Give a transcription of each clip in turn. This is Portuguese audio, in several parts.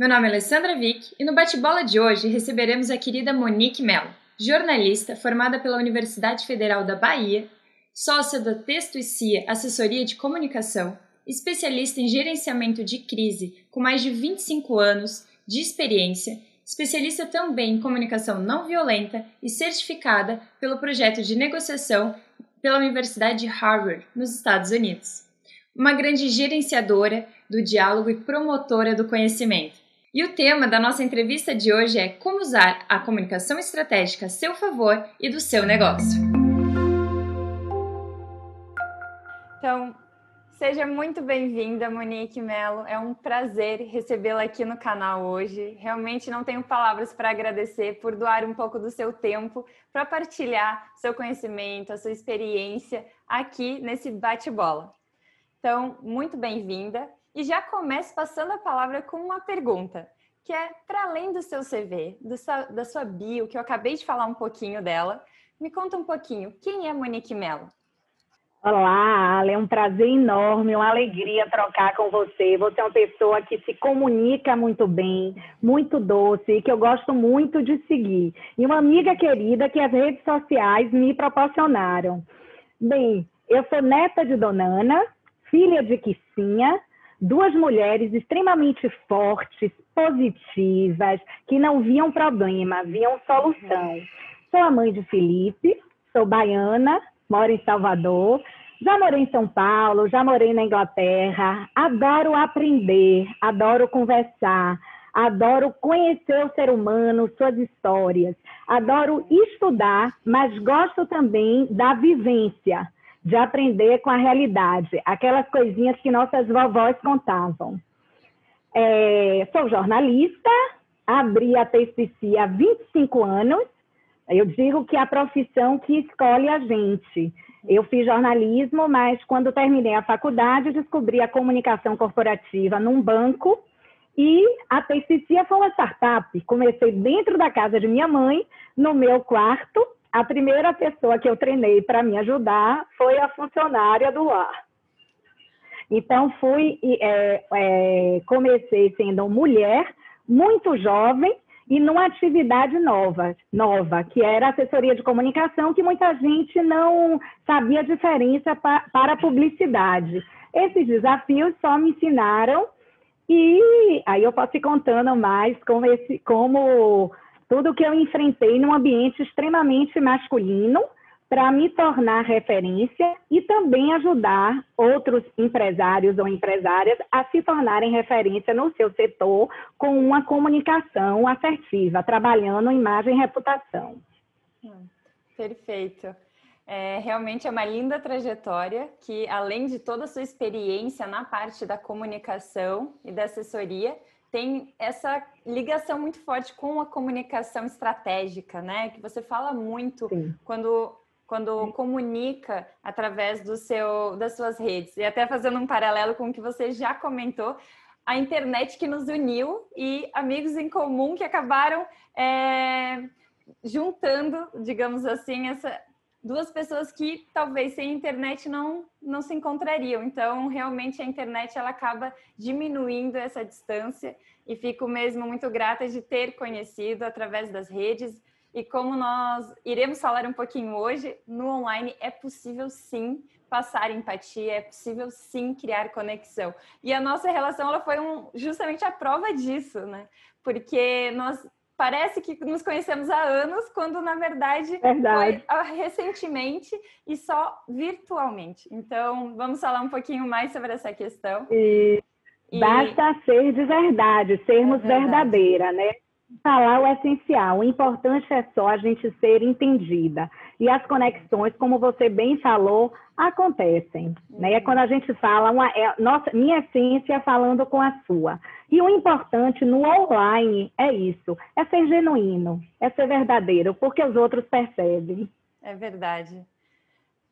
Meu nome é Alessandra Vick e no bate-bola de hoje receberemos a querida Monique Mello, jornalista formada pela Universidade Federal da Bahia, sócia da Texto e CIA Assessoria de Comunicação, especialista em gerenciamento de crise com mais de 25 anos de experiência, especialista também em comunicação não violenta e certificada pelo projeto de negociação pela Universidade de Harvard, nos Estados Unidos. Uma grande gerenciadora do diálogo e promotora do conhecimento. E o tema da nossa entrevista de hoje é como usar a comunicação estratégica a seu favor e do seu negócio. Então, seja muito bem-vinda, Monique Mello. É um prazer recebê-la aqui no canal hoje. Realmente não tenho palavras para agradecer por doar um pouco do seu tempo para partilhar seu conhecimento, a sua experiência aqui nesse bate-bola. Então, muito bem-vinda. E já começo passando a palavra com uma pergunta, que é para além do seu CV, do seu, da sua bio, que eu acabei de falar um pouquinho dela, me conta um pouquinho, quem é Monique Mello? Olá, Ale, é um prazer enorme, uma alegria trocar com você. Você é uma pessoa que se comunica muito bem, muito doce, e que eu gosto muito de seguir. E uma amiga querida que as redes sociais me proporcionaram. Bem, eu sou neta de Dona Ana, filha de Quissinha, duas mulheres extremamente fortes, positivas, que não viam problema, viam solução. Sou a mãe de Felipe, sou baiana, moro em Salvador, já morei em São Paulo, já morei na Inglaterra, adoro aprender, adoro conversar, adoro conhecer o ser humano, suas histórias, adoro estudar, mas gosto também da vivência de aprender com a realidade, aquelas coisinhas que nossas vovós contavam. É, sou jornalista, abri a TCC há 25 anos. Eu digo que é a profissão que escolhe a gente. Eu fiz jornalismo, mas quando terminei a faculdade, descobri a comunicação corporativa num banco e a TCC foi uma startup. Comecei dentro da casa de minha mãe, no meu quarto, a primeira pessoa que eu treinei para me ajudar foi a funcionária do lar. Então, fui, é, é, comecei sendo mulher, muito jovem, e numa atividade nova, nova, que era assessoria de comunicação, que muita gente não sabia a diferença pa, para a publicidade. Esses desafios só me ensinaram, e aí eu posso ir contando mais como, esse, como tudo que eu enfrentei num ambiente extremamente masculino para me tornar referência e também ajudar outros empresários ou empresárias a se tornarem referência no seu setor com uma comunicação assertiva, trabalhando imagem e reputação. Hum, perfeito. É, realmente é uma linda trajetória que, além de toda a sua experiência na parte da comunicação e da assessoria, tem essa ligação muito forte com a comunicação estratégica, né? Que você fala muito Sim. quando quando Sim. comunica através do seu das suas redes. E até fazendo um paralelo com o que você já comentou, a internet que nos uniu e amigos em comum que acabaram é, juntando, digamos assim, essa, duas pessoas que talvez sem internet não, não se encontrariam. Então, realmente a internet ela acaba diminuindo essa distância e fico mesmo muito grata de ter conhecido através das redes. E como nós iremos falar um pouquinho hoje, no online é possível sim passar empatia, é possível sim criar conexão. E a nossa relação ela foi um, justamente a prova disso, né? Porque nós parece que nos conhecemos há anos, quando na verdade, verdade. foi recentemente e só virtualmente. Então, vamos falar um pouquinho mais sobre essa questão. E, e... basta ser de verdade, sermos é verdade. verdadeira, né? Falar o essencial, o importante é só a gente ser entendida. E as conexões, como você bem falou, acontecem. Né? É quando a gente fala, uma, é, nossa, minha essência falando com a sua. E o importante no online é isso, é ser genuíno, é ser verdadeiro, porque os outros percebem. É verdade.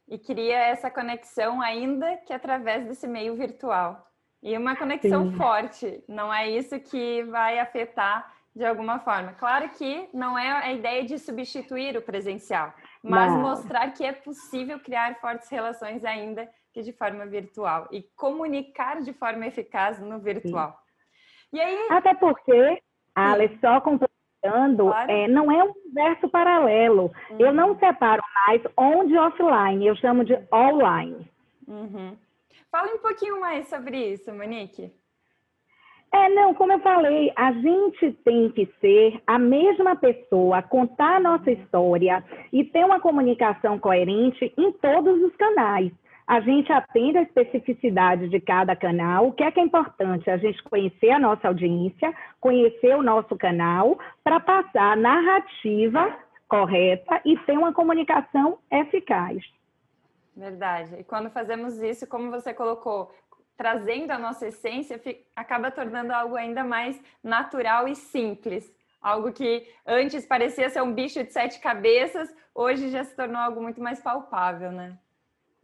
E cria essa conexão ainda que através desse meio virtual. E uma conexão Sim. forte, não é isso que vai afetar de alguma forma. Claro que não é a ideia de substituir o presencial, mas não. mostrar que é possível criar fortes relações ainda que de forma virtual e comunicar de forma eficaz no virtual. Sim. E aí... Até porque, Ale, só complementando, claro. é, não é um universo paralelo. Uhum. Eu não separo mais on de offline, eu chamo de online. Uhum. Fala um pouquinho mais sobre isso, Monique. É, não, como eu falei, a gente tem que ser a mesma pessoa, contar a nossa história e ter uma comunicação coerente em todos os canais. A gente atende a especificidade de cada canal. O que é que é importante? A gente conhecer a nossa audiência, conhecer o nosso canal, para passar a narrativa correta e ter uma comunicação eficaz. Verdade. E quando fazemos isso, como você colocou, trazendo a nossa essência, acaba tornando algo ainda mais natural e simples. Algo que antes parecia ser um bicho de sete cabeças, hoje já se tornou algo muito mais palpável, né?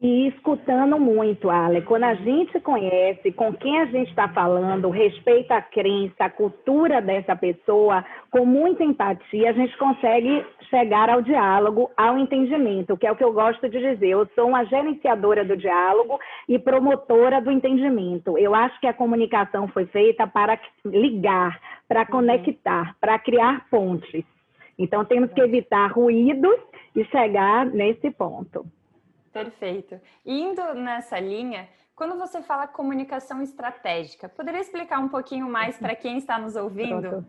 E escutando muito, Ale. Quando a gente conhece com quem a gente está falando, respeita a crença, a cultura dessa pessoa, com muita empatia, a gente consegue chegar ao diálogo, ao entendimento, que é o que eu gosto de dizer. Eu sou uma gerenciadora do diálogo e promotora do entendimento. Eu acho que a comunicação foi feita para ligar, para uhum. conectar, para criar pontes. Então, temos que evitar ruídos e chegar nesse ponto. Perfeito. Indo nessa linha, quando você fala comunicação estratégica, poderia explicar um pouquinho mais para quem está nos ouvindo? Pronto.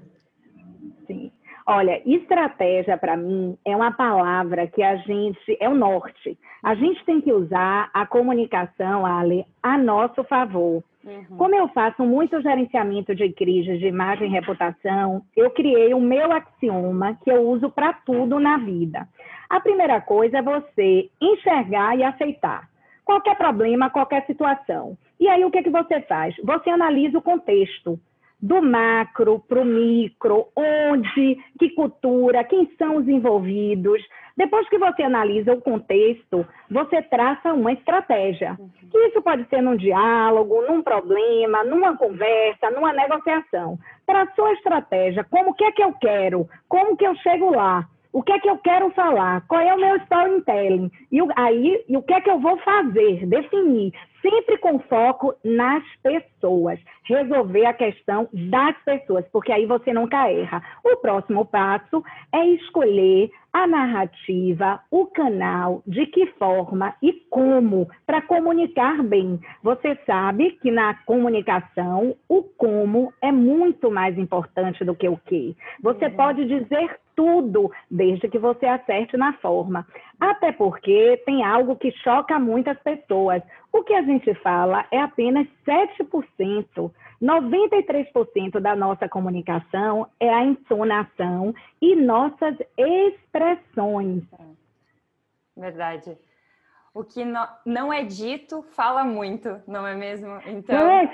Sim. Olha, estratégia para mim é uma palavra que a gente é o norte. A gente tem que usar a comunicação, Ale, a nosso favor. Uhum. Como eu faço muito gerenciamento de crises de imagem e reputação, eu criei o meu axioma que eu uso para tudo na vida. A primeira coisa é você enxergar e aceitar qualquer problema, qualquer situação. E aí o que, que você faz? Você analisa o contexto do macro para o micro, onde, que cultura, quem são os envolvidos. Depois que você analisa o contexto, você traça uma estratégia. Uhum. Isso pode ser num diálogo, num problema, numa conversa, numa negociação. Para a sua estratégia, como que é que eu quero? Como que eu chego lá? O que é que eu quero falar, qual é o meu storytelling, e aí e o que é que eu vou fazer, definir, sempre com foco nas pessoas, resolver a questão das pessoas, porque aí você nunca erra. O próximo passo é escolher a narrativa, o canal, de que forma e como para comunicar bem. Você sabe que na comunicação o como é muito mais importante do que o que. Você uhum. pode dizer tudo, desde que você acerte na forma. Até porque tem algo que choca muitas pessoas. O que a gente fala é apenas 7%. 93% da nossa comunicação é a entonação e nossas expressões. Verdade. O que não é dito fala muito, não é mesmo? Então. É.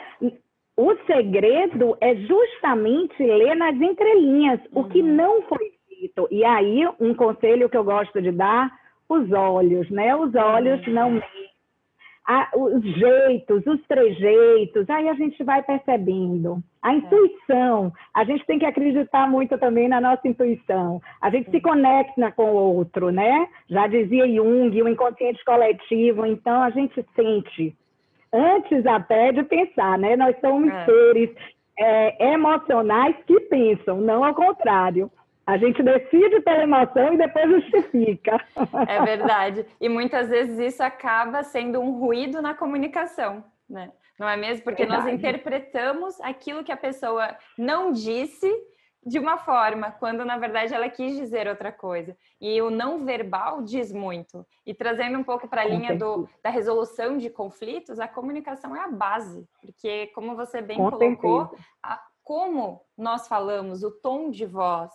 O segredo é justamente ler nas entrelinhas uhum. o que uhum. não foi dito. E aí, um conselho que eu gosto de dar: os olhos, né? Os olhos uhum. não a, os jeitos, os trejeitos, aí a gente vai percebendo. A é. intuição, a gente tem que acreditar muito também na nossa intuição. A gente se conecta com o outro, né? Já dizia Jung, o inconsciente coletivo, então a gente sente. Antes até de pensar, né? Nós somos é. seres é, emocionais que pensam, não ao contrário. A gente decide pela emoção e depois justifica. É verdade. E muitas vezes isso acaba sendo um ruído na comunicação, né? Não é mesmo? Porque verdade. nós interpretamos aquilo que a pessoa não disse de uma forma, quando na verdade ela quis dizer outra coisa. E o não verbal diz muito. E trazendo um pouco para a linha do, da resolução de conflitos, a comunicação é a base. Porque, como você bem Com colocou, a, como nós falamos, o tom de voz,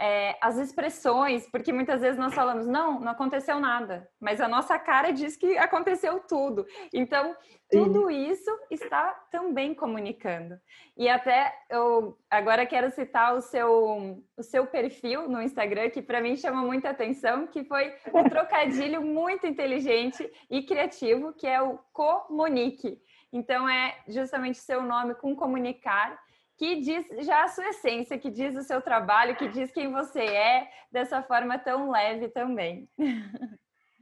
é, as expressões, porque muitas vezes nós falamos, não, não aconteceu nada, mas a nossa cara diz que aconteceu tudo. Então, tudo isso está também comunicando. E até eu agora quero citar o seu, o seu perfil no Instagram, que para mim chama muita atenção, que foi um trocadilho muito inteligente e criativo, que é o Comunique. Então, é justamente seu nome com comunicar que diz já a sua essência, que diz o seu trabalho, que diz quem você é, dessa forma tão leve também.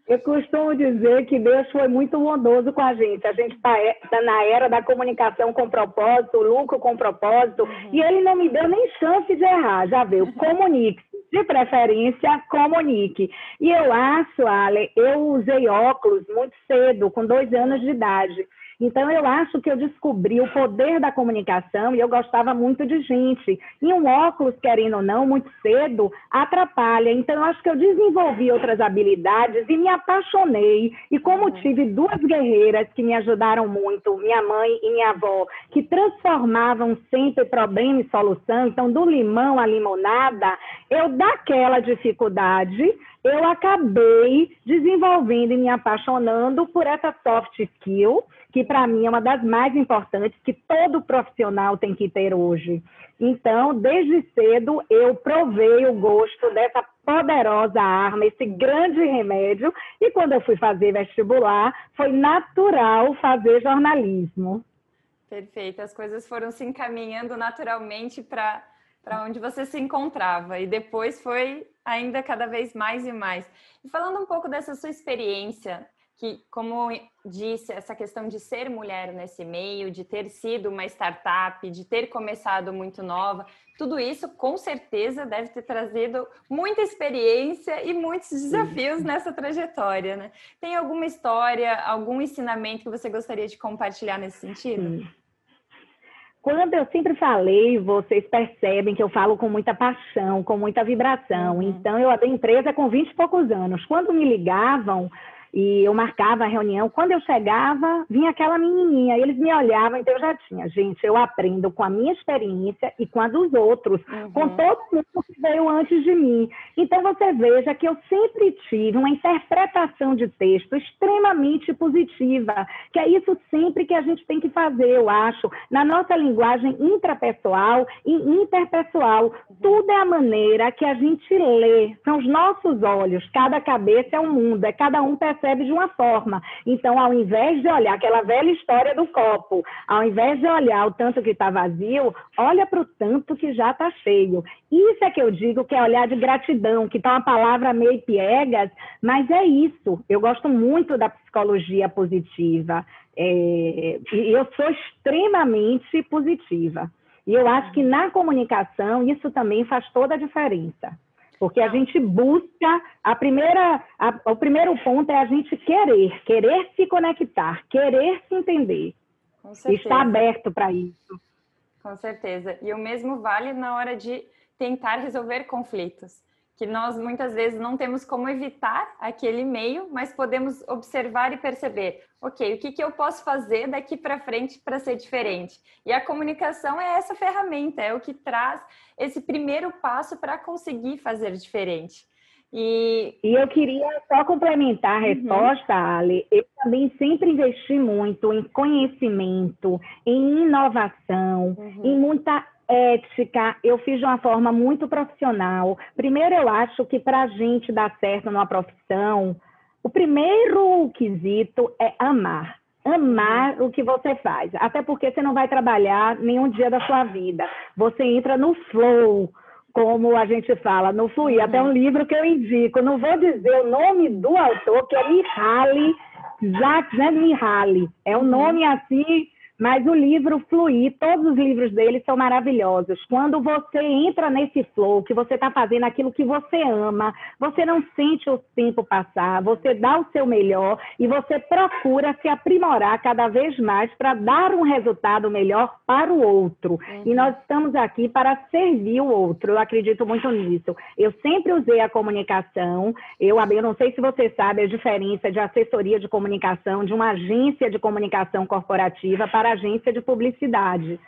Eu costumo dizer que Deus foi muito bondoso com a gente. A gente está tá na era da comunicação com propósito, lucro com propósito, uhum. e ele não me deu nem chance de errar. Já viu? Comunique. De preferência, comunique. E eu acho, Ale, eu usei óculos muito cedo, com dois anos de idade. Então, eu acho que eu descobri o poder da comunicação e eu gostava muito de gente. E um óculos, querendo ou não, muito cedo, atrapalha. Então, eu acho que eu desenvolvi outras habilidades e me apaixonei. E como uhum. tive duas guerreiras que me ajudaram muito, minha mãe e minha avó, que transformavam sempre problema em solução, então, do limão à limonada, eu, daquela dificuldade, eu acabei desenvolvendo e me apaixonando por essa soft skill que para mim é uma das mais importantes que todo profissional tem que ter hoje. Então, desde cedo, eu provei o gosto dessa poderosa arma, esse grande remédio, e quando eu fui fazer vestibular, foi natural fazer jornalismo. Perfeito, as coisas foram se encaminhando naturalmente para para onde você se encontrava e depois foi ainda cada vez mais e mais. E falando um pouco dessa sua experiência que, como disse, essa questão de ser mulher nesse meio, de ter sido uma startup, de ter começado muito nova, tudo isso com certeza deve ter trazido muita experiência e muitos desafios nessa trajetória, né? Tem alguma história, algum ensinamento que você gostaria de compartilhar nesse sentido? Quando eu sempre falei, vocês percebem que eu falo com muita paixão, com muita vibração. Uhum. Então, eu abri empresa com 20 e poucos anos. Quando me ligavam, e eu marcava a reunião. Quando eu chegava, vinha aquela menininha. Eles me olhavam, então eu já tinha. Gente, eu aprendo com a minha experiência e com a dos outros, uhum. com todo mundo que veio antes de mim. Então você veja que eu sempre tive uma interpretação de texto extremamente positiva, que é isso sempre que a gente tem que fazer, eu acho, na nossa linguagem intrapessoal e interpessoal. Uhum. Tudo é a maneira que a gente lê, são os nossos olhos. Cada cabeça é um mundo, é cada um percebe de uma forma. Então, ao invés de olhar aquela velha história do copo, ao invés de olhar o tanto que está vazio, olha para o tanto que já está cheio. Isso é que eu digo que é olhar de gratidão, que está uma palavra meio piegas, mas é isso. Eu gosto muito da psicologia positiva. É, eu sou extremamente positiva. E eu acho que na comunicação isso também faz toda a diferença. Porque a gente busca, a primeira, a, o primeiro ponto é a gente querer, querer se conectar, querer se entender. Com certeza. Está aberto para isso. Com certeza. E o mesmo vale na hora de tentar resolver conflitos que nós muitas vezes não temos como evitar aquele meio, mas podemos observar e perceber, ok, o que, que eu posso fazer daqui para frente para ser diferente? E a comunicação é essa ferramenta, é o que traz esse primeiro passo para conseguir fazer diferente. E... e eu queria só complementar a uhum. resposta, uhum. Ale. Eu também sempre investi muito em conhecimento, em inovação, uhum. em muita ética, eu fiz de uma forma muito profissional. Primeiro, eu acho que para a gente dar certo numa profissão, o primeiro quesito é amar. Amar o que você faz. Até porque você não vai trabalhar nenhum dia da sua vida. Você entra no flow, como a gente fala, no fluir. Uhum. Até um livro que eu indico. Não vou dizer o nome do autor, que é Mihaly Jacques? Mihaly. É um uhum. nome assim mas o livro Fluir, todos os livros dele são maravilhosos. Quando você entra nesse flow, que você está fazendo aquilo que você ama, você não sente o tempo passar, você dá o seu melhor e você procura se aprimorar cada vez mais para dar um resultado melhor para o outro. Uhum. E nós estamos aqui para servir o outro. Eu acredito muito nisso. Eu sempre usei a comunicação. Eu, eu não sei se você sabe a diferença de assessoria de comunicação, de uma agência de comunicação corporativa para agência de publicidade.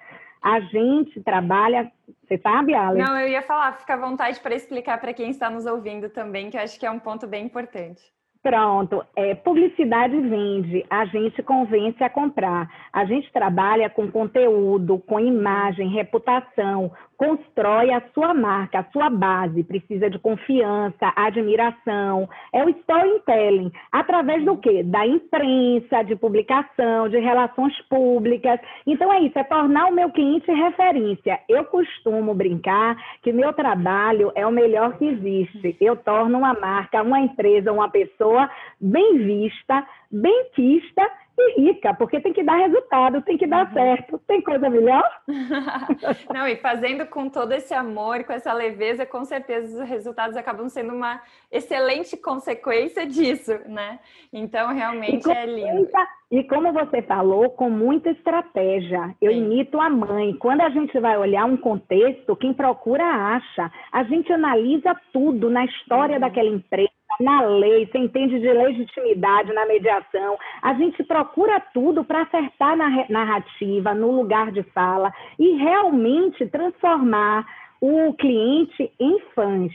A gente trabalha. Você sabe, Alex? Não, eu ia falar, fica à vontade para explicar para quem está nos ouvindo também, que eu acho que é um ponto bem importante. Pronto, é, publicidade vende, a gente convence a comprar. A gente trabalha com conteúdo, com imagem, reputação, constrói a sua marca, a sua base, precisa de confiança, admiração. É o storytelling, através do quê? Da imprensa, de publicação, de relações públicas. Então é isso, é tornar o meu cliente referência. Eu costumo brincar que meu trabalho é o melhor que existe. Eu torno uma marca, uma empresa, uma pessoa bem vista, bem quista e rica, porque tem que dar resultado, tem que dar uhum. certo. Tem coisa melhor? Não, e fazendo com todo esse amor, com essa leveza, com certeza os resultados acabam sendo uma excelente consequência disso, né? Então, realmente é lindo. E como você falou, com muita estratégia. Eu Sim. imito a mãe. Quando a gente vai olhar um contexto, quem procura acha. A gente analisa tudo na história uhum. daquela empresa na lei, você entende de legitimidade na mediação. A gente procura tudo para acertar na narrativa, no lugar de fala e realmente transformar o cliente em fãs.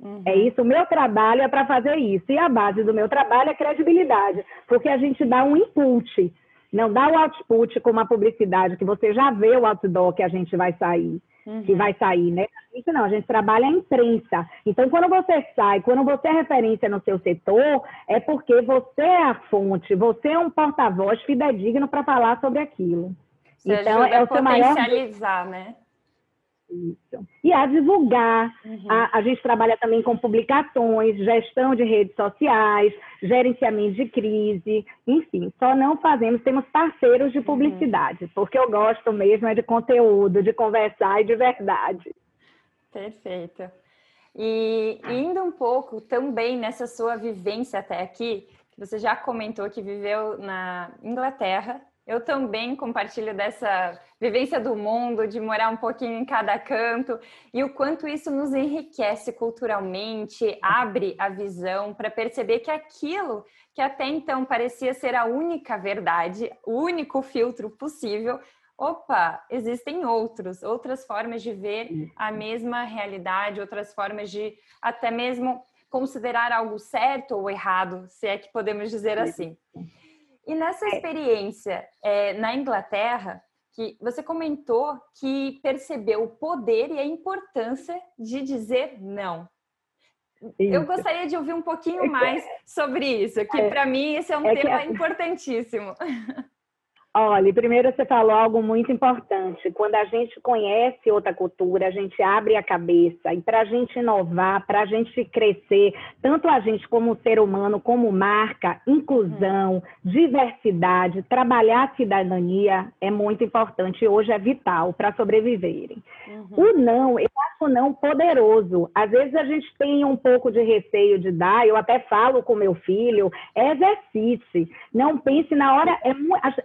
Uhum. É isso, o meu trabalho é para fazer isso. E a base do meu trabalho é credibilidade, porque a gente dá um input, não dá o output com uma publicidade que você já vê o outdoor que a gente vai sair uhum. que vai sair, né? A gente não, a gente trabalha a imprensa. Então, quando você sai, quando você é referência no seu setor, é porque você é a fonte, você é um porta-voz fidedigno para falar sobre aquilo. Você então, é o seu maior. Potencializar, né? Isso. E a divulgar. Uhum. A, a, gente trabalha também com publicações, gestão de redes sociais, gerenciamento de crise, enfim, só não fazemos, temos parceiros de uhum. publicidade, uhum. porque eu gosto mesmo é de conteúdo, de conversar e de verdade. Perfeito. E indo um pouco também nessa sua vivência até aqui, você já comentou que viveu na Inglaterra, eu também compartilho dessa vivência do mundo, de morar um pouquinho em cada canto, e o quanto isso nos enriquece culturalmente, abre a visão para perceber que aquilo que até então parecia ser a única verdade, o único filtro possível, opa, existem outros, outras formas de ver a mesma realidade, outras formas de até mesmo considerar algo certo ou errado, se é que podemos dizer assim. E nessa é. experiência é, na Inglaterra, que você comentou que percebeu o poder e a importância de dizer não. Isso. Eu gostaria de ouvir um pouquinho é mais sobre isso, que é, para mim esse é um tema importantíssimo. Olha, primeiro você falou algo muito importante. Quando a gente conhece outra cultura, a gente abre a cabeça. E para a gente inovar, para a gente crescer, tanto a gente como ser humano, como marca, inclusão, diversidade, trabalhar a cidadania é muito importante e hoje é vital para sobreviverem. Uhum. O não, eu acho o não poderoso. Às vezes a gente tem um pouco de receio de dar, eu até falo com meu filho, exercite. Não pense na hora, é,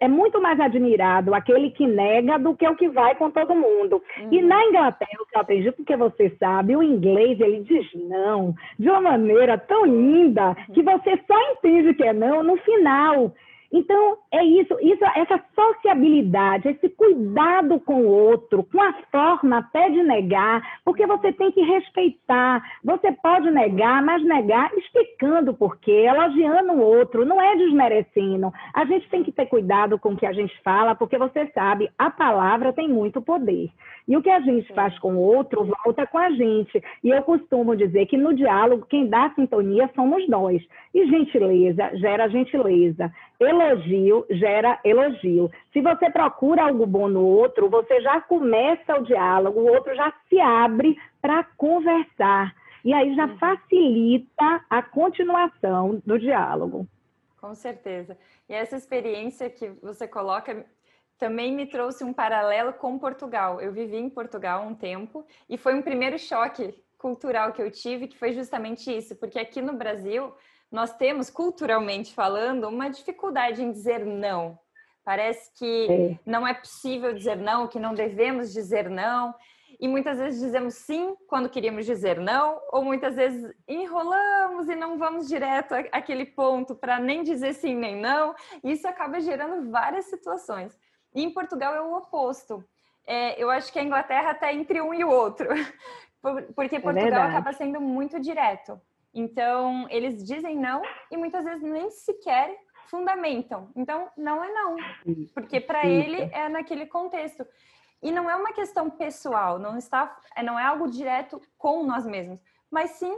é muito muito mais admirado aquele que nega do que o que vai com todo mundo. Uhum. E na Inglaterra, o que eu aprendi, porque você sabe, o inglês ele diz não de uma maneira tão linda que você só entende que é não no final. Então, é isso, isso, essa sociabilidade, esse cuidado com o outro, com a forma até de negar, porque você tem que respeitar. Você pode negar, mas negar explicando o porquê, elogiando o outro, não é desmerecendo. A gente tem que ter cuidado com o que a gente fala, porque você sabe, a palavra tem muito poder. E o que a gente faz com o outro volta com a gente. E eu costumo dizer que no diálogo, quem dá sintonia somos nós. E gentileza gera gentileza. Elogio gera elogio. Se você procura algo bom no outro, você já começa o diálogo, o outro já se abre para conversar. E aí já uhum. facilita a continuação do diálogo. Com certeza. E essa experiência que você coloca também me trouxe um paralelo com Portugal. Eu vivi em Portugal um tempo e foi um primeiro choque cultural que eu tive, que foi justamente isso, porque aqui no Brasil nós temos, culturalmente falando, uma dificuldade em dizer não. Parece que é. não é possível dizer não, que não devemos dizer não. E muitas vezes dizemos sim quando queríamos dizer não, ou muitas vezes enrolamos e não vamos direto àquele ponto para nem dizer sim nem não. Isso acaba gerando várias situações. E em Portugal é o oposto. É, eu acho que a Inglaterra está entre um e o outro, porque é Portugal é acaba sendo muito direto. Então, eles dizem não e muitas vezes nem sequer fundamentam. Então, não é não, porque para ele é naquele contexto. E não é uma questão pessoal, não está, é, não é algo direto com nós mesmos, mas sim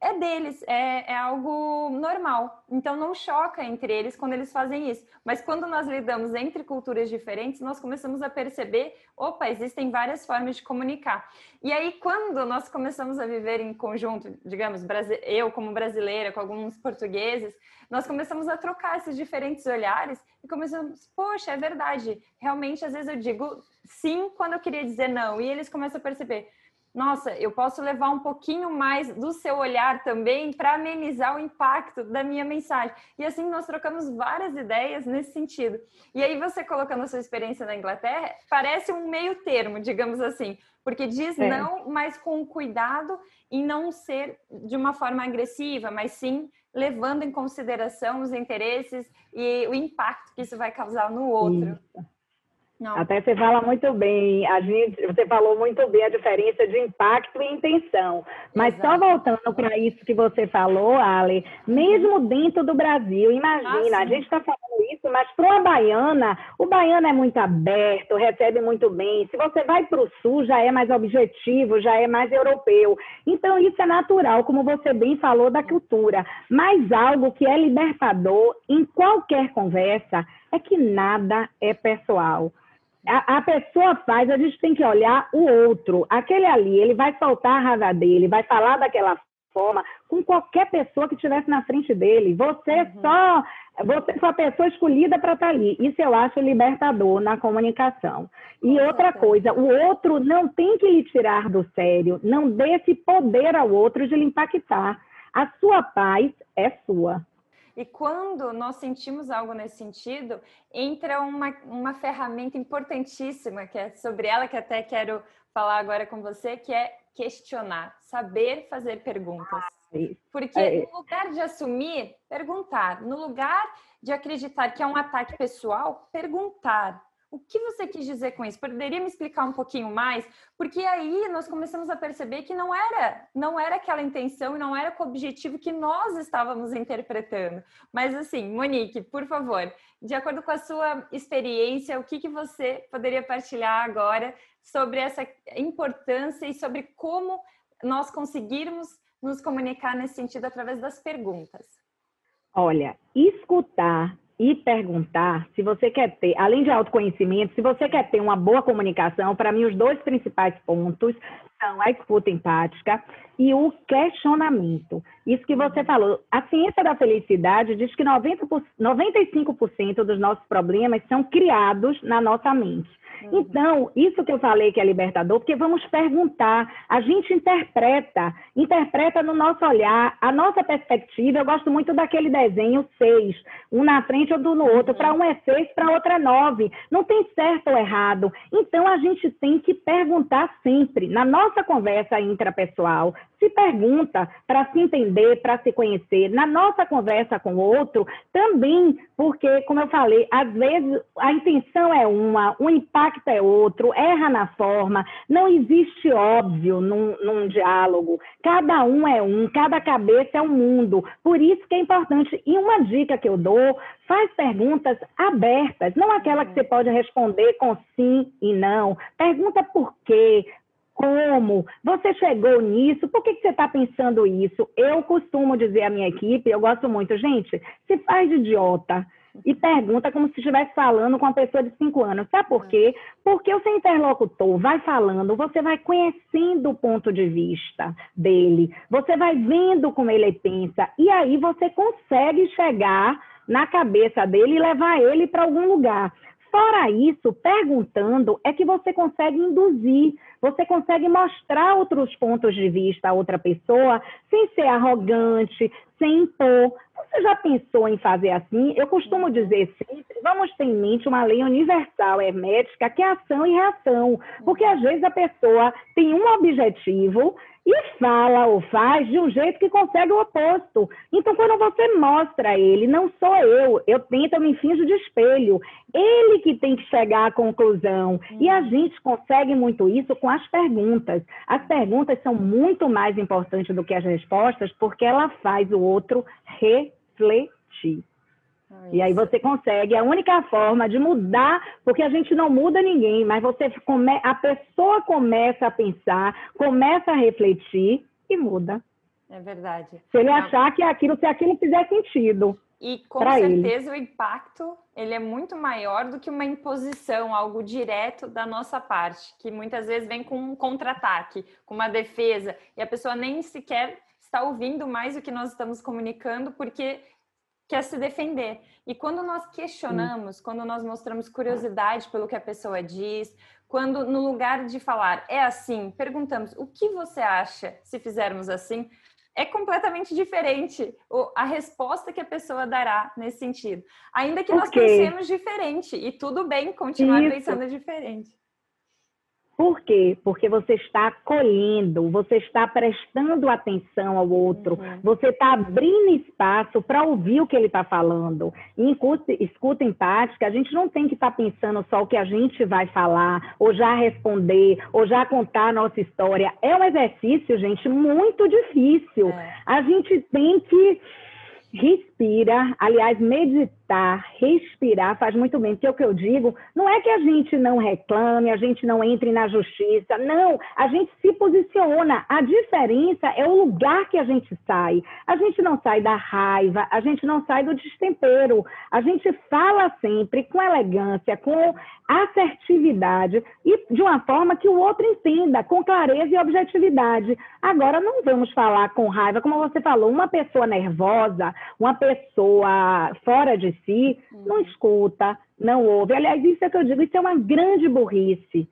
é deles, é, é, algo normal. Então não choca entre eles quando eles fazem isso. Mas quando nós lidamos entre culturas diferentes, nós começamos a perceber, opa, existem várias formas de comunicar. E aí quando nós começamos a viver em conjunto, digamos, eu como brasileira com alguns portugueses, nós começamos a trocar esses diferentes olhares e começamos, poxa, é verdade. Realmente às vezes eu digo sim quando eu queria dizer não, e eles começam a perceber nossa, eu posso levar um pouquinho mais do seu olhar também para amenizar o impacto da minha mensagem. E assim nós trocamos várias ideias nesse sentido. E aí você colocando a sua experiência na Inglaterra, parece um meio termo, digamos assim, porque diz é. não, mas com cuidado em não ser de uma forma agressiva, mas sim levando em consideração os interesses e o impacto que isso vai causar no outro. Isso. Não. Até você fala muito bem, a gente, você falou muito bem a diferença de impacto e intenção. Mas Exato. só voltando para isso que você falou, Ale, mesmo dentro do Brasil, imagina, ah, a gente está falando isso, mas para uma baiana, o baiano é muito aberto, recebe muito bem. Se você vai para o sul, já é mais objetivo, já é mais europeu. Então, isso é natural, como você bem falou da cultura. Mas algo que é libertador em qualquer conversa é que nada é pessoal a, a, pessoa faz, a gente tem que olhar o outro. Aquele ali, ele vai soltar a raiva dele, vai falar daquela forma com qualquer pessoa que estivesse na frente dele. Você uhum. só você foi a pessoa escolhida para estar tá ali. Isso eu acho libertador na comunicação. E outra coisa, o outro não tem que lhe tirar do sério, não dê esse poder ao outro de lhe impactar. A sua paz é sua. E quando nós sentimos algo nesse sentido, entra uma, uma ferramenta importantíssima, que é sobre ela que até quero falar agora com você, que é questionar, saber fazer perguntas. Porque é. no lugar de assumir, perguntar. No lugar de acreditar que é um ataque pessoal, perguntar. O que você quis dizer com isso? Poderia me explicar um pouquinho mais? Porque aí nós começamos a perceber que não era, não era aquela intenção e não era com o objetivo que nós estávamos interpretando. Mas assim, Monique, por favor, de acordo com a sua experiência, o que, que você poderia partilhar agora sobre essa importância e sobre como nós conseguirmos nos comunicar nesse sentido através das perguntas? Olha, escutar e perguntar se você quer ter, além de autoconhecimento, se você quer ter uma boa comunicação, para mim os dois principais pontos são a escuta empática e o questionamento. Isso que você falou, a ciência da felicidade diz que 90 95% dos nossos problemas são criados na nossa mente. Então, isso que eu falei que é libertador, porque vamos perguntar, a gente interpreta, interpreta no nosso olhar, a nossa perspectiva. Eu gosto muito daquele desenho seis, um na frente ou do no outro. Para um é seis, para outro é nove. Não tem certo ou errado. Então, a gente tem que perguntar sempre, na nossa conversa intrapessoal, se pergunta para se entender, para se conhecer. Na nossa conversa com o outro, também, porque, como eu falei, às vezes a intenção é uma, o impacto é outro, erra na forma, não existe óbvio num, num diálogo. Cada um é um, cada cabeça é um mundo. Por isso que é importante. E uma dica que eu dou, faz perguntas abertas, não aquela que você pode responder com sim e não. Pergunta por quê, como? Você chegou nisso? Por que, que você está pensando isso? Eu costumo dizer à minha equipe, eu gosto muito, gente, se faz de idiota e pergunta como se estivesse falando com uma pessoa de cinco anos. Sabe por quê? Porque o seu interlocutor vai falando, você vai conhecendo o ponto de vista dele, você vai vendo como ele pensa, e aí você consegue chegar na cabeça dele e levar ele para algum lugar. Fora isso, perguntando é que você consegue induzir, você consegue mostrar outros pontos de vista a outra pessoa sem ser arrogante, sem impor. Você já pensou em fazer assim? Eu costumo dizer sempre, vamos ter em mente uma lei universal hermética que é ação e reação, porque às vezes a pessoa tem um objetivo e fala ou faz de um jeito que consegue o oposto. Então, quando você mostra a ele, não sou eu, eu tento, eu me finjo de espelho. Ele que tem que chegar à conclusão. E a gente consegue muito isso com as perguntas. As perguntas são muito mais importantes do que as respostas, porque ela faz o outro refletir. E aí você consegue, é a única forma de mudar, porque a gente não muda ninguém, mas você come, a pessoa começa a pensar, começa a refletir e muda. É verdade. Se ele achar que aquilo, se aquilo fizer sentido. E com certeza ele. o impacto ele é muito maior do que uma imposição, algo direto da nossa parte, que muitas vezes vem com um contra-ataque, com uma defesa, e a pessoa nem sequer está ouvindo mais o que nós estamos comunicando porque quer se defender. E quando nós questionamos, quando nós mostramos curiosidade pelo que a pessoa diz, quando no lugar de falar é assim, perguntamos o que você acha se fizermos assim, é completamente diferente a resposta que a pessoa dará nesse sentido. Ainda que nós pensemos diferente, e tudo bem continuar Isso. pensando diferente. Por quê? Porque você está acolhendo, você está prestando atenção ao outro, uhum. você está abrindo espaço para ouvir o que ele está falando. Em escuta, escuta empática, a gente não tem que estar tá pensando só o que a gente vai falar, ou já responder, ou já contar a nossa história. É um exercício, gente, muito difícil. É. A gente tem que respira, aliás, meditar, respirar faz muito bem, porque é o que eu digo, não é que a gente não reclame, a gente não entre na justiça, não, a gente se posiciona. A diferença é o lugar que a gente sai. A gente não sai da raiva, a gente não sai do destempero. A gente fala sempre com elegância, com assertividade e de uma forma que o outro entenda, com clareza e objetividade. Agora, não vamos falar com raiva, como você falou, uma pessoa nervosa, uma pessoa fora de si, não uhum. escuta, não ouve. Aliás, isso é que eu digo, isso é uma grande burrice.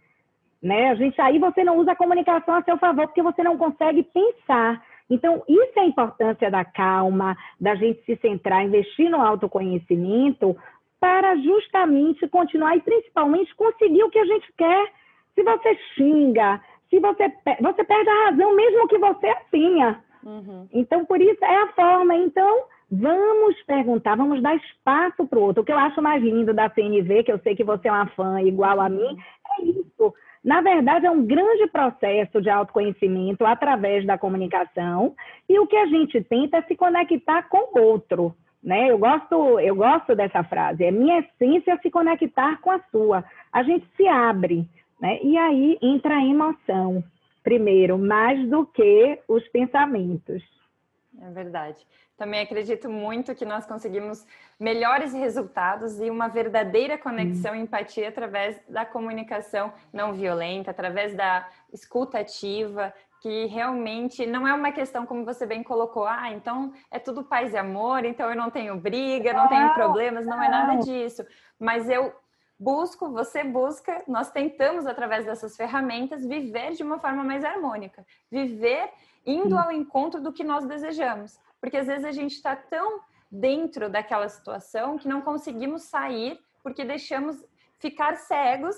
Né? A gente aí você não usa a comunicação a seu favor porque você não consegue pensar. Então, isso é a importância da calma, da gente se centrar, investir no autoconhecimento, para justamente continuar e principalmente conseguir o que a gente quer. Se você xinga, se você, você perde a razão, mesmo que você a tenha. Uhum. Então, por isso é a forma. Então, vamos perguntar, vamos dar espaço para o outro. O que eu acho mais lindo da CNV, que eu sei que você é uma fã igual a mim, é isso. Na verdade, é um grande processo de autoconhecimento através da comunicação, e o que a gente tenta é se conectar com o outro. Né? Eu gosto, eu gosto dessa frase. É minha essência se conectar com a sua. A gente se abre, né? E aí entra a emoção, primeiro, mais do que os pensamentos. É verdade. Também acredito muito que nós conseguimos melhores resultados e uma verdadeira conexão e empatia através da comunicação não violenta, através da escuta ativa, que realmente não é uma questão como você bem colocou, ah, então é tudo paz e amor, então eu não tenho briga, não tenho problemas, não é nada disso. Mas eu busco, você busca, nós tentamos através dessas ferramentas viver de uma forma mais harmônica, viver indo ao encontro do que nós desejamos, porque às vezes a gente está tão dentro daquela situação que não conseguimos sair porque deixamos ficar cegos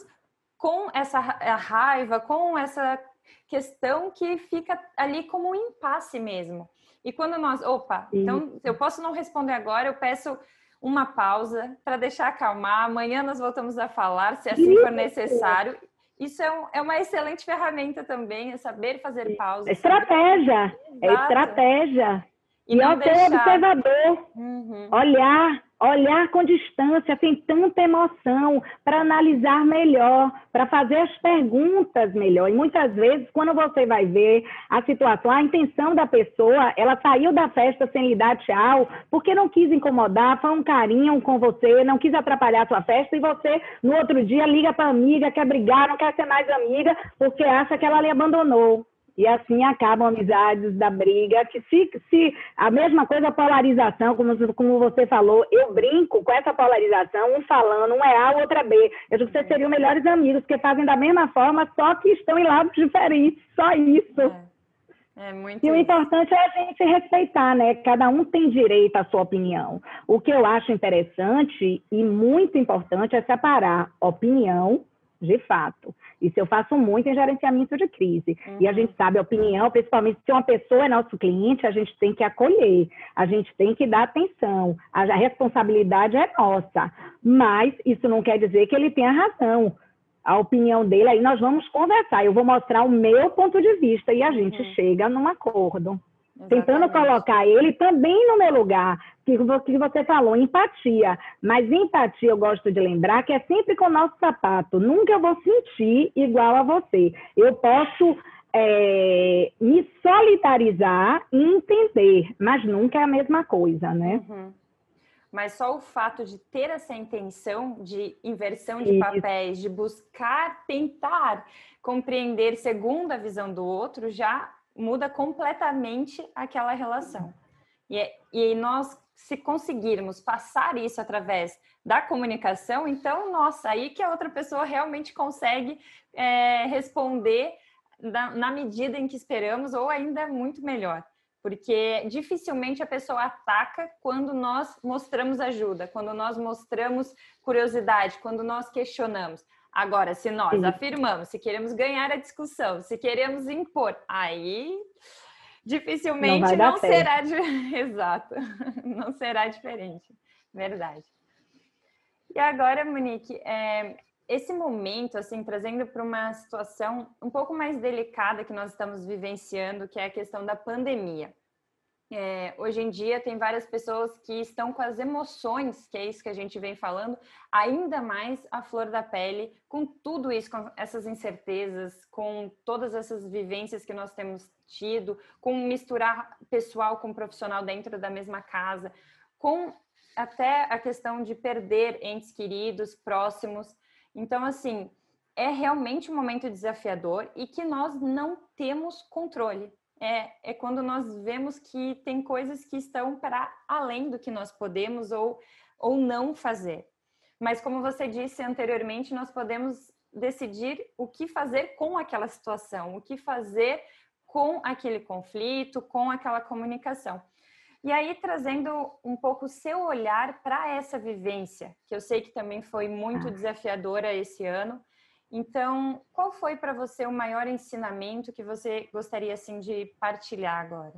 com essa raiva, com essa questão que fica ali como um impasse mesmo. E quando nós, opa, então eu posso não responder agora, eu peço uma pausa para deixar acalmar. Amanhã nós voltamos a falar, se assim for necessário. Isso é, um, é uma excelente ferramenta também, é saber fazer pausa. Estratégia, é estratégia. E, não deixar... observador, uhum. olhar olhar com distância, sem tanta emoção, para analisar melhor, para fazer as perguntas melhor. E muitas vezes, quando você vai ver a situação, a intenção da pessoa, ela saiu da festa sem lhe dar tchau, porque não quis incomodar, foi um carinho com você, não quis atrapalhar a sua festa, e você, no outro dia, liga para a amiga, quer brigar, não quer ser mais amiga, porque acha que ela lhe abandonou. E assim acabam amizades da briga, que se, se a mesma coisa a polarização, como, como você falou, eu brinco com essa polarização, um falando, um é A, o outro é B. Eu digo que vocês seriam melhores amigos, porque fazem da mesma forma, só que estão em lados diferentes, só isso. É. É muito e o importante é a gente respeitar, né? Cada um tem direito à sua opinião. O que eu acho interessante e muito importante é separar opinião de fato. Isso eu faço muito em gerenciamento de crise. Uhum. E a gente sabe a opinião, principalmente se uma pessoa é nosso cliente, a gente tem que acolher, a gente tem que dar atenção. A responsabilidade é nossa. Mas isso não quer dizer que ele tenha razão. A opinião dele, aí nós vamos conversar. Eu vou mostrar o meu ponto de vista e a gente uhum. chega num acordo. Exatamente. Tentando colocar ele também no meu lugar, que você falou, empatia. Mas empatia, eu gosto de lembrar que é sempre com o nosso sapato. Nunca eu vou sentir igual a você. Eu posso é, me solidarizar e entender, mas nunca é a mesma coisa, né? Uhum. Mas só o fato de ter essa intenção de inversão de papéis, de buscar tentar compreender segundo a visão do outro, já muda completamente aquela relação. E, é, e nós, se conseguirmos passar isso através da comunicação, então, nossa, aí que a outra pessoa realmente consegue é, responder na, na medida em que esperamos, ou ainda muito melhor porque dificilmente a pessoa ataca quando nós mostramos ajuda, quando nós mostramos curiosidade, quando nós questionamos. Agora, se nós Sim. afirmamos, se queremos ganhar a discussão, se queremos impor, aí dificilmente não, não será exato, não será diferente, verdade. E agora, Monique, é, esse momento, assim, trazendo para uma situação um pouco mais delicada que nós estamos vivenciando, que é a questão da pandemia. É, hoje em dia tem várias pessoas que estão com as emoções, que é isso que a gente vem falando, ainda mais a flor da pele, com tudo isso, com essas incertezas, com todas essas vivências que nós temos tido, com misturar pessoal com profissional dentro da mesma casa, com até a questão de perder entes queridos, próximos. Então, assim, é realmente um momento desafiador e que nós não temos controle. É, é quando nós vemos que tem coisas que estão para além do que nós podemos ou, ou não fazer. Mas, como você disse anteriormente, nós podemos decidir o que fazer com aquela situação, o que fazer com aquele conflito, com aquela comunicação. E aí, trazendo um pouco o seu olhar para essa vivência, que eu sei que também foi muito ah. desafiadora esse ano. Então, qual foi para você o maior ensinamento que você gostaria assim de partilhar agora?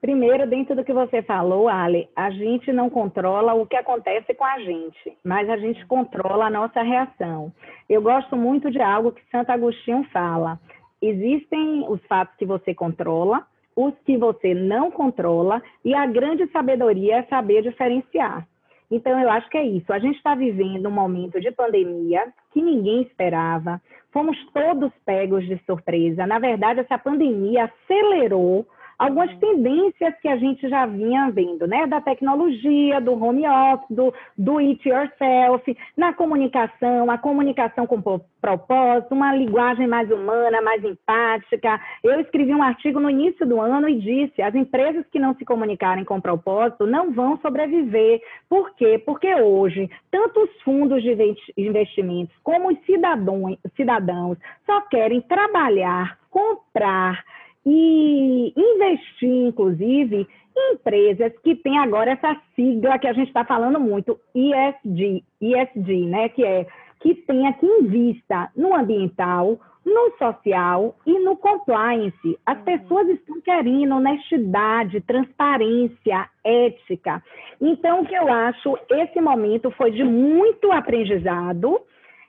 Primeiro, dentro do que você falou, Ale, a gente não controla o que acontece com a gente, mas a gente controla a nossa reação. Eu gosto muito de algo que Santo Agostinho fala. Existem os fatos que você controla, os que você não controla, e a grande sabedoria é saber diferenciar. Então, eu acho que é isso. A gente está vivendo um momento de pandemia que ninguém esperava. Fomos todos pegos de surpresa. Na verdade, essa pandemia acelerou algumas tendências que a gente já vinha vendo, né? Da tecnologia, do home office, do, do it yourself, na comunicação, a comunicação com propósito, uma linguagem mais humana, mais empática. Eu escrevi um artigo no início do ano e disse: as empresas que não se comunicarem com propósito não vão sobreviver. Por quê? Porque hoje, tanto os fundos de investimentos como os cidadãos, cidadãos só querem trabalhar, comprar, e investir, inclusive, em empresas que têm agora essa sigla que a gente está falando muito, ESG, ESG, né? Que é que tenha que invista no ambiental, no social e no compliance. As uhum. pessoas estão querendo honestidade, transparência, ética. Então, o que eu acho, esse momento foi de muito aprendizado.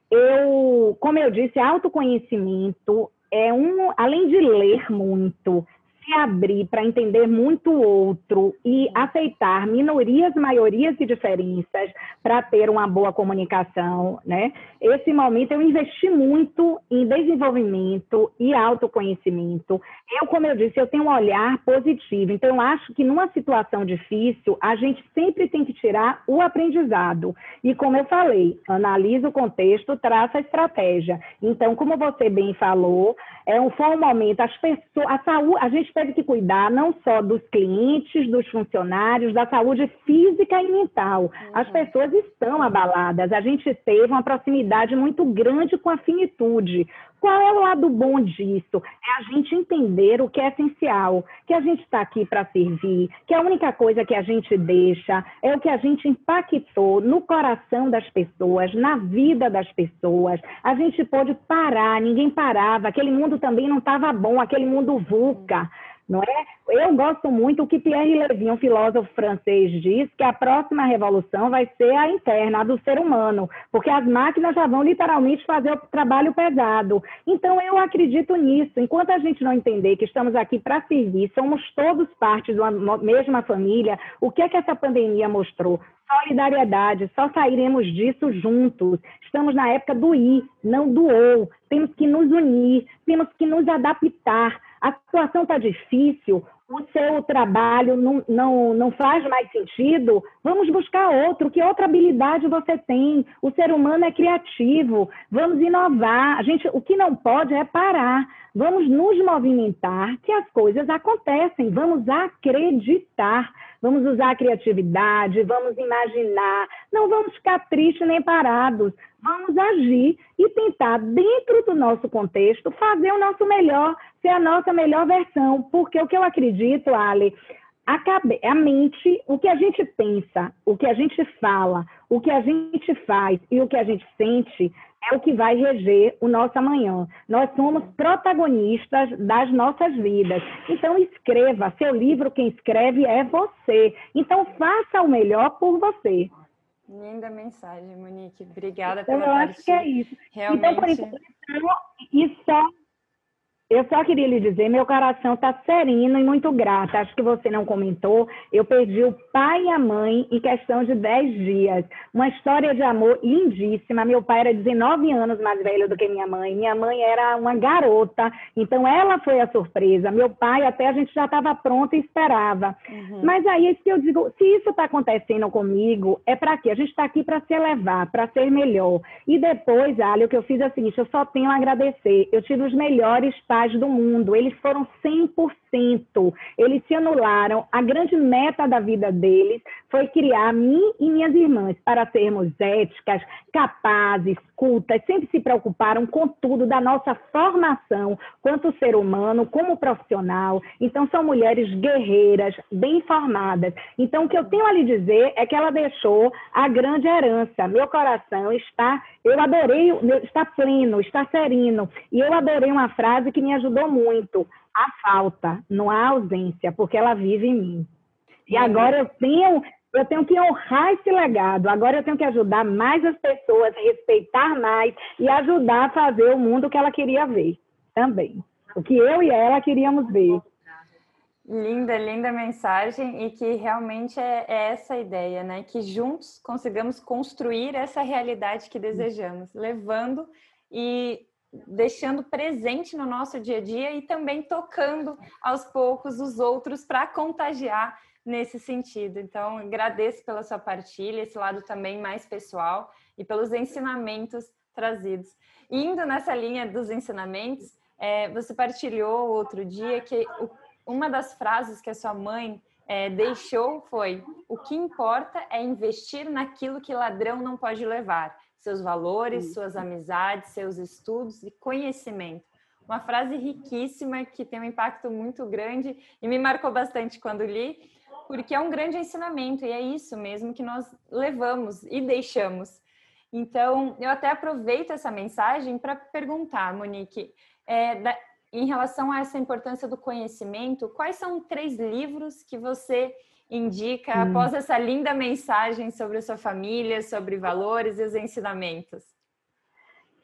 Eu, como eu disse, autoconhecimento, é um, além de ler muito, se abrir para entender muito outro e aceitar minorias, maiorias e diferenças para ter uma boa comunicação, né? Esse momento eu investi muito em desenvolvimento e autoconhecimento. Eu, como eu disse, eu tenho um olhar positivo. Então, eu acho que numa situação difícil, a gente sempre tem que tirar o aprendizado. E como eu falei, analisa o contexto, traça a estratégia. Então, como você bem falou, é um, foi um momento, as pessoas, a saúde, a gente teve que cuidar não só dos clientes, dos funcionários, da saúde física e mental. Uhum. As pessoas estão abaladas. A gente teve uma proximidade muito grande com a finitude. Qual é o lado bom disso? É a gente entender o que é essencial, que a gente está aqui para servir, que a única coisa que a gente deixa é o que a gente impactou no coração das pessoas, na vida das pessoas. A gente pôde parar, ninguém parava, aquele mundo também não estava bom, aquele mundo VUCA não é? Eu gosto muito o que Pierre Levy, um filósofo francês, diz que a próxima revolução vai ser a interna, a do ser humano, porque as máquinas já vão literalmente fazer o trabalho pesado. Então eu acredito nisso. Enquanto a gente não entender que estamos aqui para servir, somos todos parte de uma mesma família, o que é que essa pandemia mostrou? solidariedade, só sairemos disso juntos. Estamos na época do ir, não do ou. Temos que nos unir, temos que nos adaptar A situação está difícil, o seu trabalho não, não, não faz mais sentido, vamos buscar outro. Que outra habilidade você tem? O ser humano é criativo, vamos inovar. A gente, o que não pode é parar. Vamos nos movimentar, que as coisas acontecem. Vamos acreditar. Vamos usar a criatividade, vamos imaginar. Não vamos ficar tristes nem parados. Vamos agir e tentar, dentro do nosso contexto, fazer o nosso melhor, ser a nossa melhor versão. Porque o que eu acredito, Ale, a, cabe... a mente, o que a gente pensa, o que a gente fala, o que a gente faz e o que a gente sente é o que vai reger o nosso amanhã. Nós somos protagonistas das nossas vidas. Então, escreva. Seu livro, quem escreve é você. Então, faça o melhor por você. Linda mensagem, Monique. Obrigada então, pela Eu acho que é isso. Realmente... Então, por isso, e só eu só queria lhe dizer, meu coração está sereno e muito grata. Acho que você não comentou. Eu perdi o pai e a mãe em questão de 10 dias. Uma história de amor lindíssima. Meu pai era 19 anos mais velho do que minha mãe. Minha mãe era uma garota. Então, ela foi a surpresa. Meu pai, até a gente já estava pronto e esperava. Uhum. Mas aí, se eu digo, se isso está acontecendo comigo, é para quê? A gente está aqui para se elevar, para ser melhor. E depois, Ali, o que eu fiz é o seguinte: eu só tenho a agradecer. Eu tive os melhores pais do mundo. Eles foram 100%. Eles se anularam. A grande meta da vida deles foi criar mim e minhas irmãs para sermos éticas, capazes, cultas, sempre se preocuparam com tudo da nossa formação quanto ser humano, como profissional. Então, são mulheres guerreiras, bem formadas. Então, o que eu tenho a lhe dizer é que ela deixou a grande herança. Meu coração está, eu adorei, está pleno, está sereno. E eu adorei uma frase que me ajudou muito. A falta, não há ausência, porque ela vive em mim. E agora eu tenho eu tenho que honrar esse legado. Agora eu tenho que ajudar mais as pessoas, respeitar mais e ajudar a fazer o mundo que ela queria ver também. O que eu e ela queríamos ver. Linda, linda mensagem e que realmente é, é, essa ideia, né? Que juntos consigamos construir essa realidade que desejamos, levando e deixando presente no nosso dia a dia e também tocando aos poucos os outros para contagiar nesse sentido. Então, agradeço pela sua partilha, esse lado também mais pessoal e pelos ensinamentos trazidos. Indo nessa linha dos ensinamentos, é, você partilhou outro dia que uma das frases que a sua mãe é, deixou foi: o que importa é investir naquilo que ladrão não pode levar, seus valores, suas amizades, seus estudos e conhecimento. Uma frase riquíssima que tem um impacto muito grande e me marcou bastante quando li, porque é um grande ensinamento e é isso mesmo que nós levamos e deixamos. Então, eu até aproveito essa mensagem para perguntar, Monique, é, da, em relação a essa importância do conhecimento, quais são três livros que você indica hum. após essa linda mensagem sobre a sua família, sobre valores e os ensinamentos?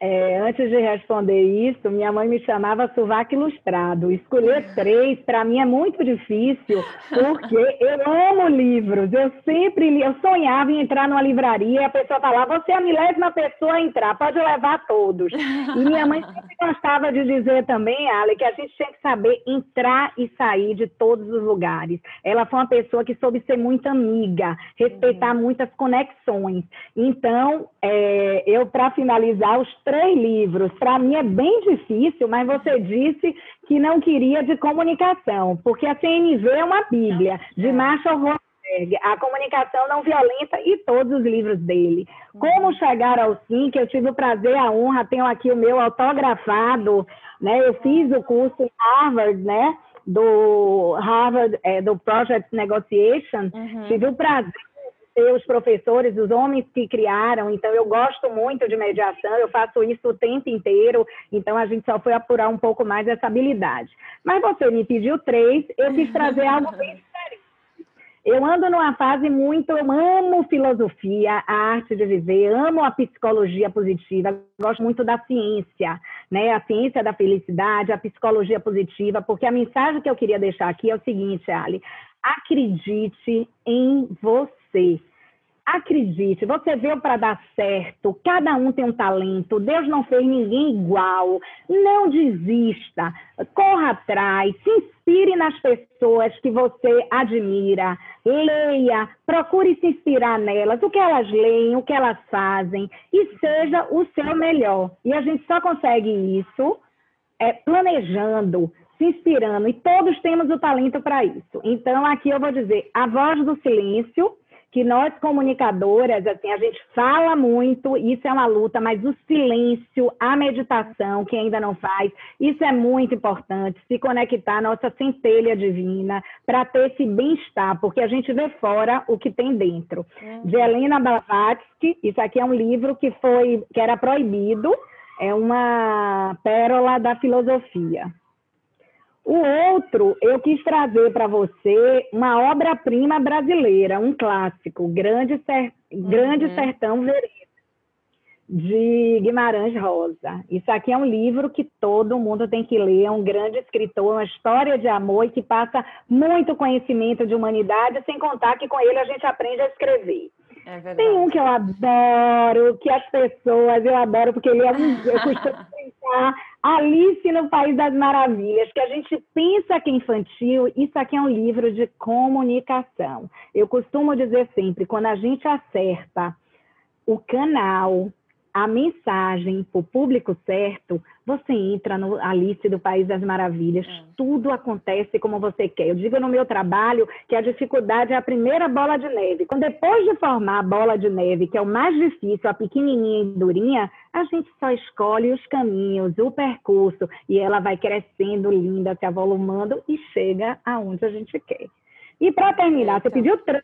É, antes de responder isso, minha mãe me chamava sovaco ilustrado. Escolher três, para mim, é muito difícil, porque eu amo livros. Eu sempre li, eu sonhava em entrar numa livraria e a pessoa falava, você é a milésima pessoa a entrar, pode levar todos. E minha mãe sempre gostava de dizer também, Ale, que a gente tinha que saber entrar e sair de todos os lugares. Ela foi uma pessoa que soube ser muito amiga, respeitar uhum. muitas conexões. Então, é, eu, para finalizar, os três livros. Para mim é bem difícil, mas você disse que não queria de comunicação, porque a CNV é uma bíblia de Marshall Rosenberg, a comunicação não violenta e todos os livros dele. Como chegar ao sim, que eu tive o prazer, a honra, tenho aqui o meu autografado, né? Eu fiz o curso em Harvard, né? Do Harvard, é, do Project Negotiation, uhum. tive o prazer os professores, os homens que criaram. Então, eu gosto muito de mediação, eu faço isso o tempo inteiro. Então, a gente só foi apurar um pouco mais essa habilidade. Mas você me pediu três, eu quis trazer algo bem diferente. Eu ando numa fase muito, eu amo filosofia, a arte de viver, amo a psicologia positiva, gosto muito da ciência, né? A ciência da felicidade, a psicologia positiva, porque a mensagem que eu queria deixar aqui é o seguinte, Ali, acredite em você você. acredite, você veio para dar certo, cada um tem um talento, Deus não fez ninguém igual. Não desista, corra atrás, se inspire nas pessoas que você admira, leia, procure se inspirar nelas, o que elas leem, o que elas fazem, e seja o seu melhor. E a gente só consegue isso é, planejando, se inspirando, e todos temos o talento para isso. Então, aqui eu vou dizer: a voz do silêncio que nós comunicadoras, assim, a gente fala muito, isso é uma luta, mas o silêncio, a meditação, quem ainda não faz, isso é muito importante, se conectar à nossa centelha divina, para ter esse bem-estar, porque a gente vê fora o que tem dentro. Uhum. De Helena Blavatsky, isso aqui é um livro que foi, que era proibido, é uma pérola da filosofia. O outro, eu quis trazer para você uma obra-prima brasileira, um clássico, Grande, Ser... Uhum. Grande Sertão Vereda, de Guimarães Rosa. Isso aqui é um livro que todo mundo tem que ler, é um grande escritor, uma história de amor e que passa muito conhecimento de humanidade, sem contar que com ele a gente aprende a escrever. É Tem um que eu adoro, que as pessoas, eu adoro, porque ele é um. Eu costumo pensar Alice no País das Maravilhas, que a gente pensa que é infantil, isso aqui é um livro de comunicação. Eu costumo dizer sempre, quando a gente acerta o canal, a mensagem para o público certo, você entra no Alice do País das Maravilhas, é. tudo acontece como você quer. Eu digo no meu trabalho que a dificuldade é a primeira bola de neve. Quando depois de formar a bola de neve, que é o mais difícil, a pequenininha e durinha, a gente só escolhe os caminhos, o percurso, e ela vai crescendo linda, se avolumando e chega aonde a gente quer. E para terminar, você pediu três,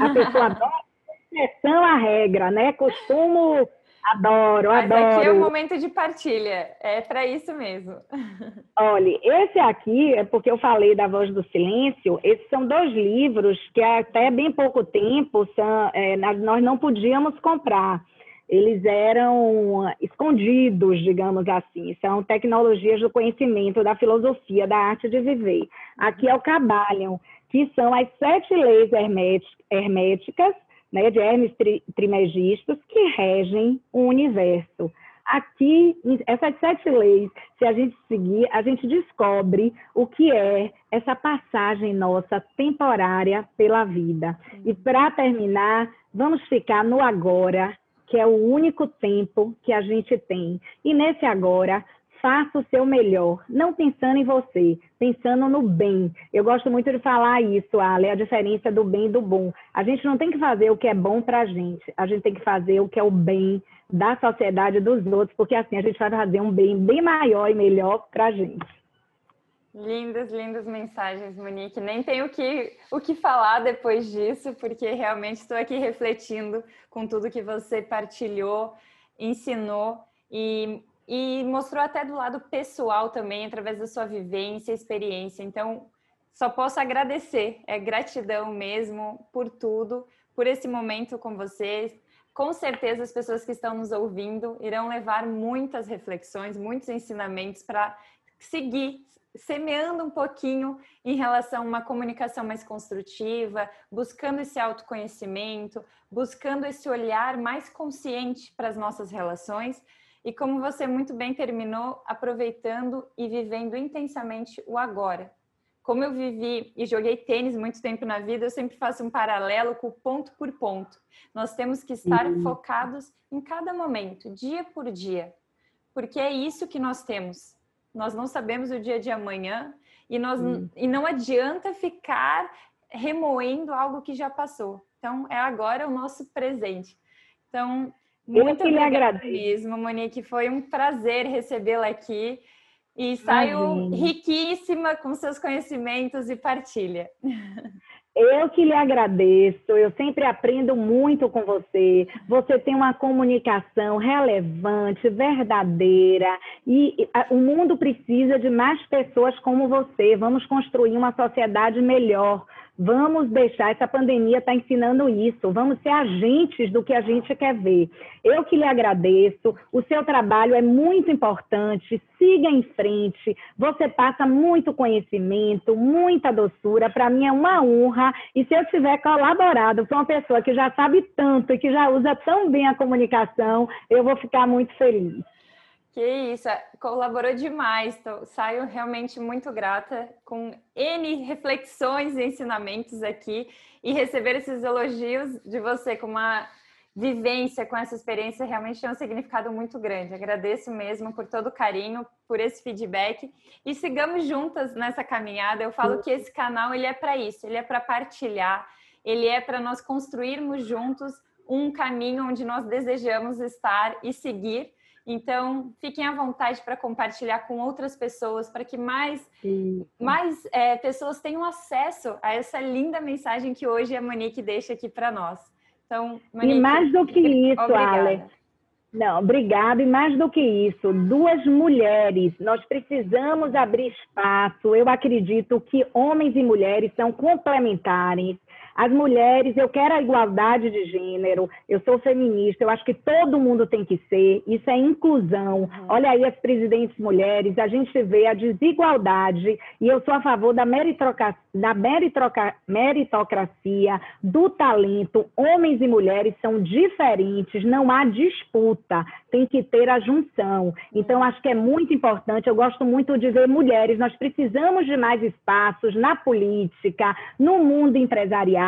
a pessoa adora exceção à regra, né? Costumo Adoro, Mas adoro. aqui é o momento de partilha, é para isso mesmo. Olha, esse aqui é porque eu falei da Voz do Silêncio. Esses são dois livros que até bem pouco tempo são, é, nós não podíamos comprar. Eles eram escondidos, digamos assim. São tecnologias do conhecimento, da filosofia, da arte de viver. Aqui é o Cabalion, que são as sete leis herméticas né, de Hermes Trimegistus, que regem o universo. Aqui, essas sete leis, se a gente seguir, a gente descobre o que é essa passagem nossa temporária pela vida. E para terminar, vamos ficar no agora, que é o único tempo que a gente tem. E nesse agora, faça o seu melhor, não pensando em você, pensando no bem. Eu gosto muito de falar isso, Ale, a diferença do bem e do bom. A gente não tem que fazer o que é bom para a gente, a gente tem que fazer o que é o bem da sociedade dos outros, porque assim a gente vai fazer um bem bem maior e melhor para a gente. Lindas, lindas mensagens, Monique. Nem tenho o que, o que falar depois disso, porque realmente estou aqui refletindo com tudo que você partilhou, ensinou. E e mostrou até do lado pessoal também, através da sua vivência, experiência. Então, só posso agradecer, é gratidão mesmo por tudo, por esse momento com vocês. Com certeza, as pessoas que estão nos ouvindo irão levar muitas reflexões, muitos ensinamentos para seguir semeando um pouquinho em relação a uma comunicação mais construtiva, buscando esse autoconhecimento, buscando esse olhar mais consciente para as nossas relações e como você muito bem terminou, aproveitando e vivendo intensamente o agora. Como eu vivi e joguei tênis muito tempo na vida, eu sempre faço um paralelo com ponto por ponto. Nós temos que estar uhum. focados em cada momento, dia por dia, porque é isso que nós temos. Nós não sabemos o dia de amanhã e, nós, uhum. e não adianta ficar remoendo algo que já passou. Então, é agora o nosso presente. Então, muito agradeço. mesmo, Monique. Foi um prazer recebê-la aqui e saio riquíssima com seus conhecimentos e partilha. Eu que lhe agradeço, eu sempre aprendo muito com você. Você tem uma comunicação relevante, verdadeira, e o mundo precisa de mais pessoas como você. Vamos construir uma sociedade melhor Vamos deixar, essa pandemia está ensinando isso, vamos ser agentes do que a gente quer ver. Eu que lhe agradeço, o seu trabalho é muito importante, siga em frente, você passa muito conhecimento, muita doçura, para mim é uma honra, e se eu tiver colaborado com uma pessoa que já sabe tanto e que já usa tão bem a comunicação, eu vou ficar muito feliz. Que isso, é, colaborou demais. Tô, saio realmente muito grata com N reflexões e ensinamentos aqui e receber esses elogios de você com uma vivência, com essa experiência, realmente tem um significado muito grande. Agradeço mesmo por todo o carinho, por esse feedback e sigamos juntas nessa caminhada. Eu falo que esse canal ele é para isso, ele é para partilhar, ele é para nós construirmos juntos um caminho onde nós desejamos estar e seguir então, fiquem à vontade para compartilhar com outras pessoas, para que mais, mais é, pessoas tenham acesso a essa linda mensagem que hoje a Monique deixa aqui para nós. Então, Monique, e mais do que isso, obrigada. Ale. Não, obrigada. E mais do que isso, duas mulheres. Nós precisamos abrir espaço. Eu acredito que homens e mulheres são complementares. As mulheres, eu quero a igualdade de gênero, eu sou feminista, eu acho que todo mundo tem que ser, isso é inclusão. Uhum. Olha aí as presidentes mulheres, a gente vê a desigualdade, e eu sou a favor da, meritocracia, da meritocracia, do talento. Homens e mulheres são diferentes, não há disputa, tem que ter a junção. Então, acho que é muito importante, eu gosto muito de ver mulheres, nós precisamos de mais espaços na política, no mundo empresarial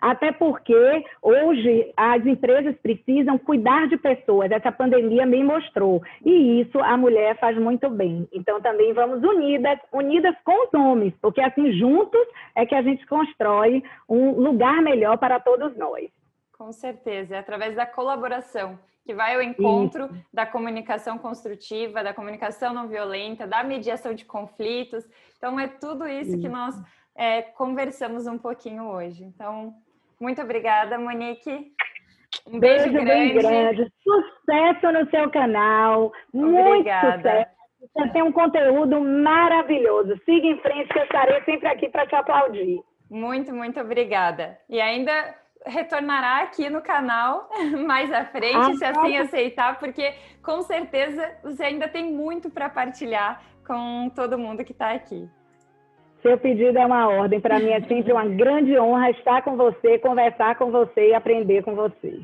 até porque hoje as empresas precisam cuidar de pessoas, essa pandemia me mostrou, e isso a mulher faz muito bem. Então também vamos unidas, unidas com os homens, porque assim juntos é que a gente constrói um lugar melhor para todos nós. Com certeza, é através da colaboração que vai ao encontro Isso. da comunicação construtiva, da comunicação não violenta, da mediação de conflitos. Então, é tudo isso, isso. que nós é, conversamos um pouquinho hoje. Então, muito obrigada, Monique. Um beijo, beijo grande. grande. Sucesso no seu canal. Obrigada. Muito sucesso. Você tem um conteúdo maravilhoso. Siga em frente, que eu estarei sempre aqui para te aplaudir. Muito, muito obrigada. E ainda retornará aqui no canal mais à frente, ah, se assim aceitar, porque com certeza você ainda tem muito para partilhar com todo mundo que está aqui. Seu pedido é uma ordem. Para mim é sempre uma grande honra estar com você, conversar com você e aprender com você.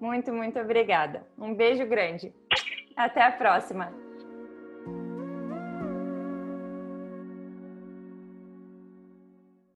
Muito, muito obrigada. Um beijo grande. Até a próxima.